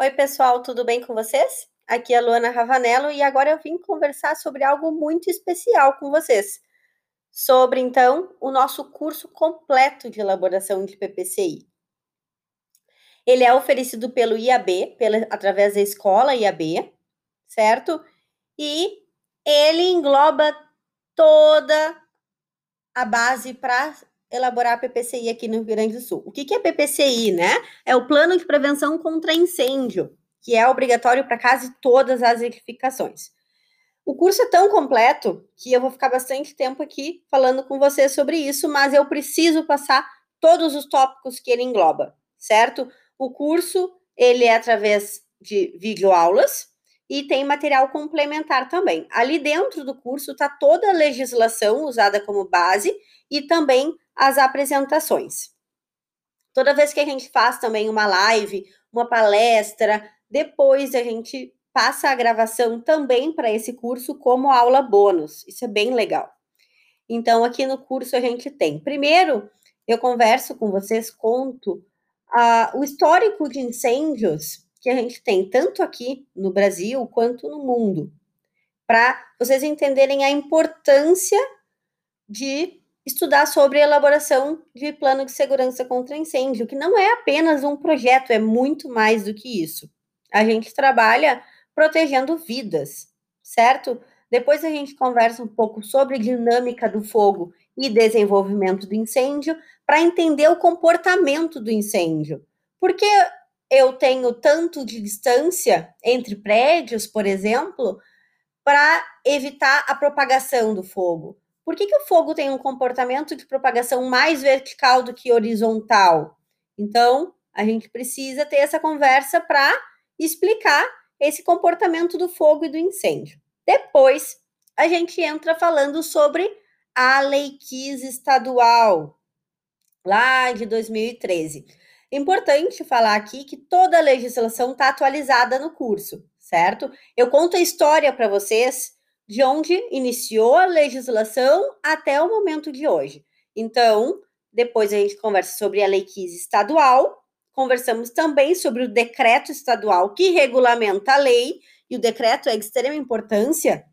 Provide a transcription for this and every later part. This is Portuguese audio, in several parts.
Oi, pessoal, tudo bem com vocês? Aqui é a Luana Ravanello e agora eu vim conversar sobre algo muito especial com vocês. Sobre, então, o nosso curso completo de elaboração de PPCI. Ele é oferecido pelo IAB, pela, através da escola IAB, certo? E ele engloba toda a base para elaborar a PPCI aqui no Rio Grande do Sul. O que, que é PPCI, né? É o Plano de Prevenção contra Incêndio, que é obrigatório para quase todas as edificações. O curso é tão completo que eu vou ficar bastante tempo aqui falando com vocês sobre isso, mas eu preciso passar todos os tópicos que ele engloba, certo? O curso, ele é através de videoaulas e tem material complementar também. Ali dentro do curso está toda a legislação usada como base e também as apresentações. Toda vez que a gente faz também uma live, uma palestra, depois a gente passa a gravação também para esse curso como aula bônus. Isso é bem legal. Então, aqui no curso a gente tem. Primeiro, eu converso com vocês, conto uh, o histórico de incêndios que a gente tem, tanto aqui no Brasil quanto no mundo, para vocês entenderem a importância de estudar sobre elaboração de plano de segurança contra incêndio, que não é apenas um projeto, é muito mais do que isso. A gente trabalha protegendo vidas, certo? Depois a gente conversa um pouco sobre dinâmica do fogo e desenvolvimento do incêndio para entender o comportamento do incêndio. Porque eu tenho tanto de distância entre prédios, por exemplo, para evitar a propagação do fogo? Por que, que o fogo tem um comportamento de propagação mais vertical do que horizontal? Então, a gente precisa ter essa conversa para explicar esse comportamento do fogo e do incêndio. Depois, a gente entra falando sobre a Lei Kiss estadual, lá de 2013. Importante falar aqui que toda a legislação está atualizada no curso, certo? Eu conto a história para vocês de onde iniciou a legislação até o momento de hoje. Então, depois a gente conversa sobre a lei 15 estadual, conversamos também sobre o decreto estadual que regulamenta a lei, e o decreto é de extrema importância,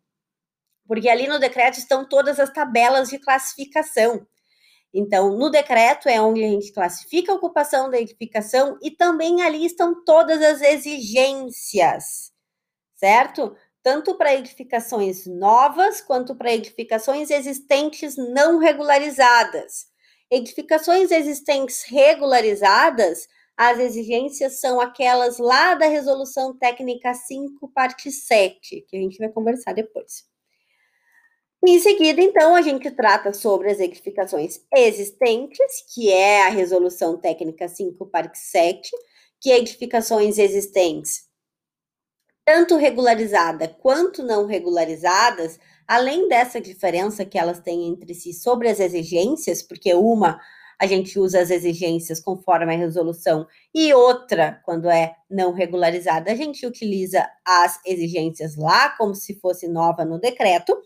porque ali no decreto estão todas as tabelas de classificação. Então, no decreto é onde a gente classifica a ocupação da edificação e também ali estão todas as exigências, certo? tanto para edificações novas quanto para edificações existentes não regularizadas. Edificações existentes regularizadas, as exigências são aquelas lá da Resolução Técnica 5, parte 7, que a gente vai conversar depois. Em seguida, então, a gente trata sobre as edificações existentes, que é a Resolução Técnica 5, parte 7, que é edificações existentes tanto regularizada quanto não regularizadas, além dessa diferença que elas têm entre si sobre as exigências, porque uma a gente usa as exigências conforme a resolução e outra, quando é não regularizada, a gente utiliza as exigências lá como se fosse nova no decreto.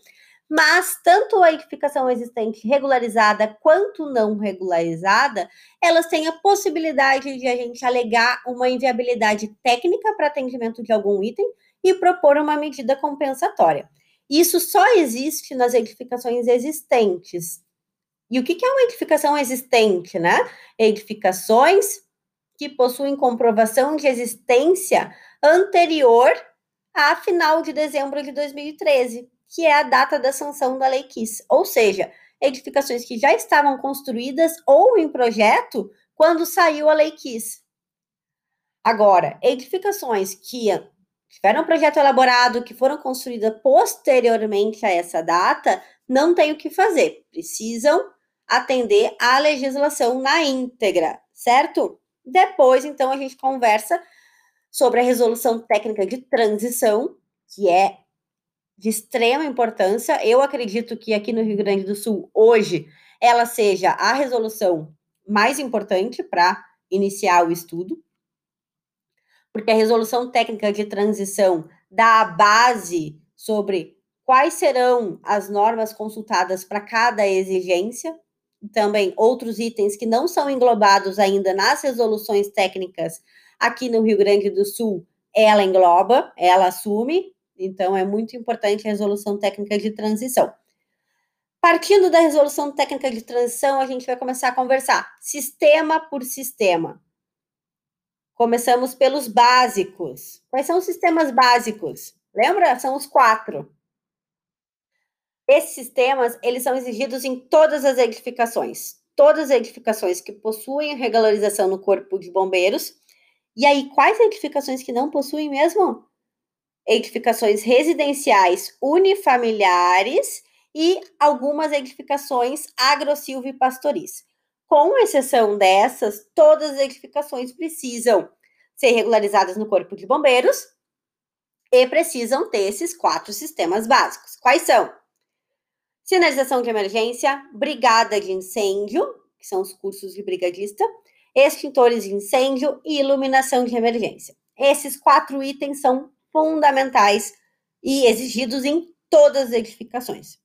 Mas tanto a edificação existente regularizada quanto não regularizada, elas têm a possibilidade de a gente alegar uma inviabilidade técnica para atendimento de algum item e propor uma medida compensatória. Isso só existe nas edificações existentes. E o que é uma edificação existente, né? Edificações que possuem comprovação de existência anterior a final de dezembro de 2013 que é a data da sanção da Lei Kiss, ou seja, edificações que já estavam construídas ou em projeto quando saiu a Lei Kiss. Agora, edificações que tiveram um projeto elaborado, que foram construídas posteriormente a essa data, não tem o que fazer, precisam atender à legislação na íntegra, certo? Depois, então, a gente conversa sobre a resolução técnica de transição, que é de extrema importância. Eu acredito que aqui no Rio Grande do Sul, hoje, ela seja a resolução mais importante para iniciar o estudo, porque a resolução técnica de transição dá a base sobre quais serão as normas consultadas para cada exigência, também outros itens que não são englobados ainda nas resoluções técnicas aqui no Rio Grande do Sul ela engloba, ela assume, então é muito importante a resolução técnica de transição. Partindo da resolução técnica de transição, a gente vai começar a conversar sistema por sistema. Começamos pelos básicos. Quais são os sistemas básicos? Lembra? São os quatro. Esses sistemas, eles são exigidos em todas as edificações. Todas as edificações que possuem regularização no corpo de bombeiros. E aí, quais edificações que não possuem mesmo? Edificações residenciais unifamiliares e algumas edificações agro-silvipastoris. Com exceção dessas, todas as edificações precisam ser regularizadas no Corpo de Bombeiros e precisam ter esses quatro sistemas básicos. Quais são? Sinalização de emergência, brigada de incêndio, que são os cursos de brigadista, extintores de incêndio e iluminação de emergência. Esses quatro itens são fundamentais e exigidos em todas as edificações.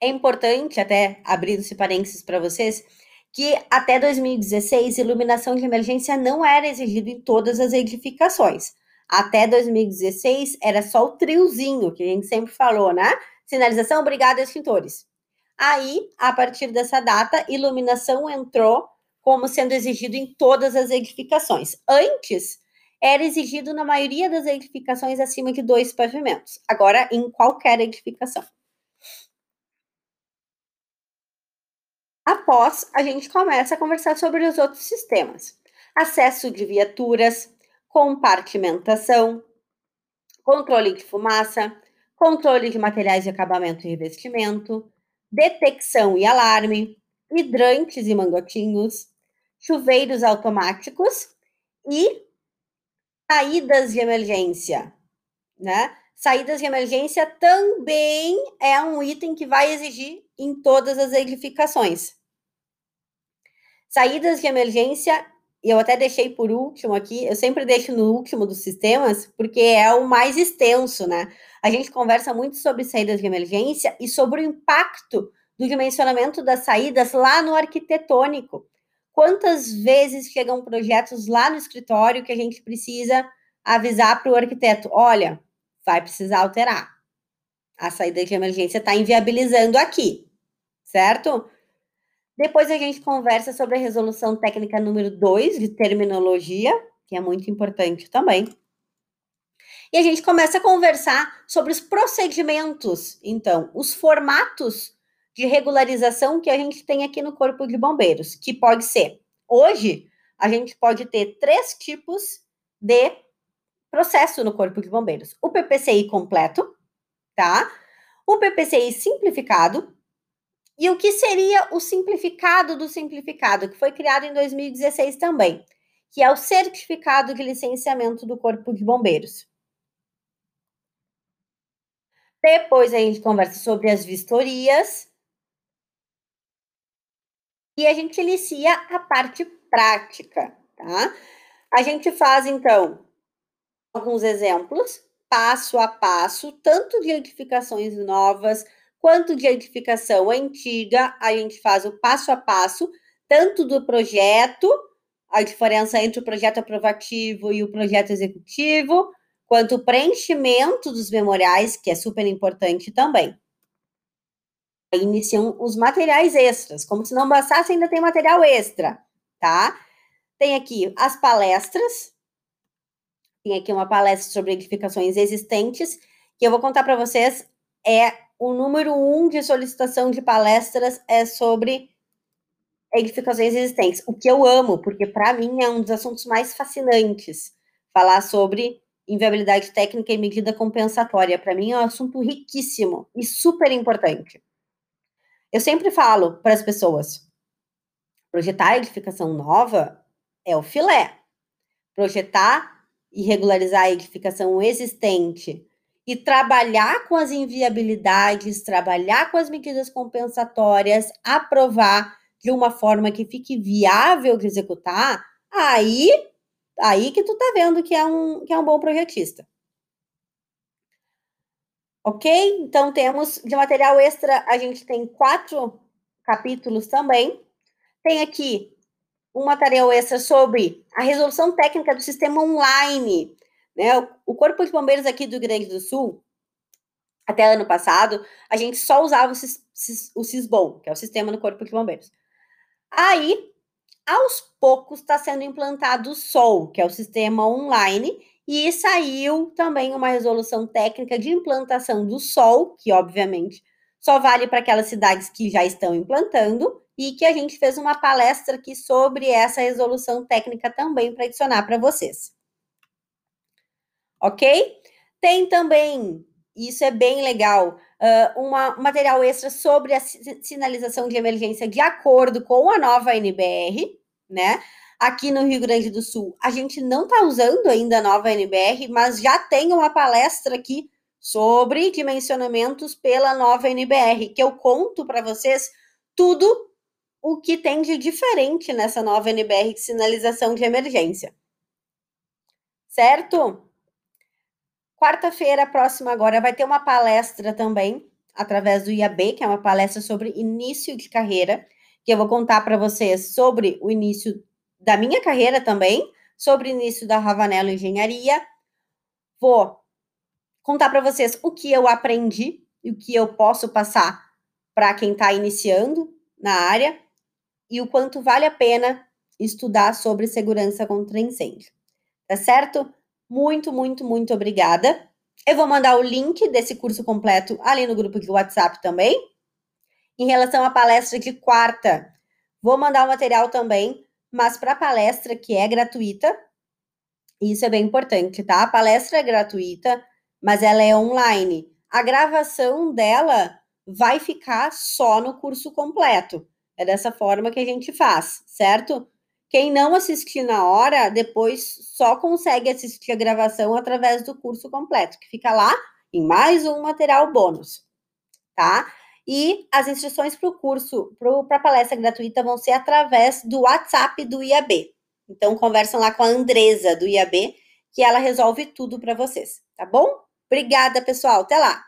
É importante, até abrindo-se parênteses para vocês, que até 2016 iluminação de emergência não era exigido em todas as edificações. Até 2016 era só o triozinho que a gente sempre falou, né? Sinalização, brigada extintores. Aí, a partir dessa data, iluminação entrou como sendo exigido em todas as edificações. Antes, era exigido na maioria das edificações acima de dois pavimentos. Agora, em qualquer edificação. Após, a gente começa a conversar sobre os outros sistemas: acesso de viaturas, compartimentação, controle de fumaça, controle de materiais de acabamento e revestimento, detecção e alarme, hidrantes e mangotinhos, chuveiros automáticos e saídas de emergência, né? Saídas de emergência também é um item que vai exigir em todas as edificações. Saídas de emergência, eu até deixei por último aqui, eu sempre deixo no último dos sistemas, porque é o mais extenso, né? A gente conversa muito sobre saídas de emergência e sobre o impacto do dimensionamento das saídas lá no arquitetônico. Quantas vezes chegam projetos lá no escritório que a gente precisa avisar para o arquiteto: olha, vai precisar alterar. A saída de emergência está inviabilizando aqui, certo? Depois a gente conversa sobre a resolução técnica número 2 de terminologia, que é muito importante também. E a gente começa a conversar sobre os procedimentos, então, os formatos de regularização que a gente tem aqui no Corpo de Bombeiros, que pode ser. Hoje, a gente pode ter três tipos de processo no Corpo de Bombeiros: o PPCI completo, tá? O PPCI simplificado, e o que seria o simplificado do simplificado, que foi criado em 2016 também, que é o certificado de licenciamento do Corpo de Bombeiros. Depois a gente conversa sobre as vistorias. E a gente inicia a parte prática, tá? A gente faz, então, alguns exemplos, passo a passo, tanto de edificações novas, quanto de edificação antiga, a gente faz o passo a passo, tanto do projeto, a diferença entre o projeto aprovativo e o projeto executivo, quanto o preenchimento dos memoriais, que é super importante também. Iniciam os materiais extras, como se não bastasse, ainda tem material extra, tá? Tem aqui as palestras, tem aqui uma palestra sobre edificações existentes, que eu vou contar para vocês, é o número um de solicitação de palestras é sobre edificações existentes, o que eu amo, porque para mim é um dos assuntos mais fascinantes falar sobre inviabilidade técnica e medida compensatória. Para mim é um assunto riquíssimo e super importante. Eu sempre falo para as pessoas: projetar edificação nova é o filé. Projetar e regularizar a edificação existente e trabalhar com as inviabilidades, trabalhar com as medidas compensatórias, aprovar de uma forma que fique viável de executar, aí aí que tu tá vendo que é um que é um bom projetista. Ok? Então temos de material extra, a gente tem quatro capítulos também. Tem aqui um material extra sobre a resolução técnica do sistema online. Né? O Corpo de Bombeiros aqui do Rio Grande do Sul, até ano passado, a gente só usava o, Cis, que é o sistema do Corpo de Bombeiros. Aí, aos poucos, está sendo implantado o SOL, que é o sistema online, e saiu também uma resolução técnica de implantação do SOL, que obviamente só vale para aquelas cidades que já estão implantando, e que a gente fez uma palestra aqui sobre essa resolução técnica também para adicionar para vocês. Ok? Tem também, isso é bem legal, uh, uma, um material extra sobre a sinalização de emergência de acordo com a nova NBR, né? Aqui no Rio Grande do Sul, a gente não está usando ainda a nova NBR, mas já tem uma palestra aqui sobre dimensionamentos pela nova NBR, que eu conto para vocês tudo o que tem de diferente nessa nova NBR de sinalização de emergência. Certo? Quarta-feira próxima agora vai ter uma palestra também através do IAB, que é uma palestra sobre início de carreira, que eu vou contar para vocês sobre o início da minha carreira também, sobre o início da Ravanello Engenharia. Vou contar para vocês o que eu aprendi e o que eu posso passar para quem está iniciando na área e o quanto vale a pena estudar sobre segurança contra incêndio. Tá certo? Muito, muito, muito obrigada. Eu vou mandar o link desse curso completo ali no grupo de WhatsApp também. Em relação à palestra de quarta, vou mandar o material também, mas para a palestra que é gratuita, isso é bem importante, tá? A palestra é gratuita, mas ela é online. A gravação dela vai ficar só no curso completo. É dessa forma que a gente faz, certo? Quem não assistir na hora, depois só consegue assistir a gravação através do curso completo, que fica lá em mais um material bônus, tá? E as inscrições para o curso, para a palestra gratuita, vão ser através do WhatsApp do IAB. Então, conversam lá com a Andresa do IAB, que ela resolve tudo para vocês, tá bom? Obrigada, pessoal. Até lá!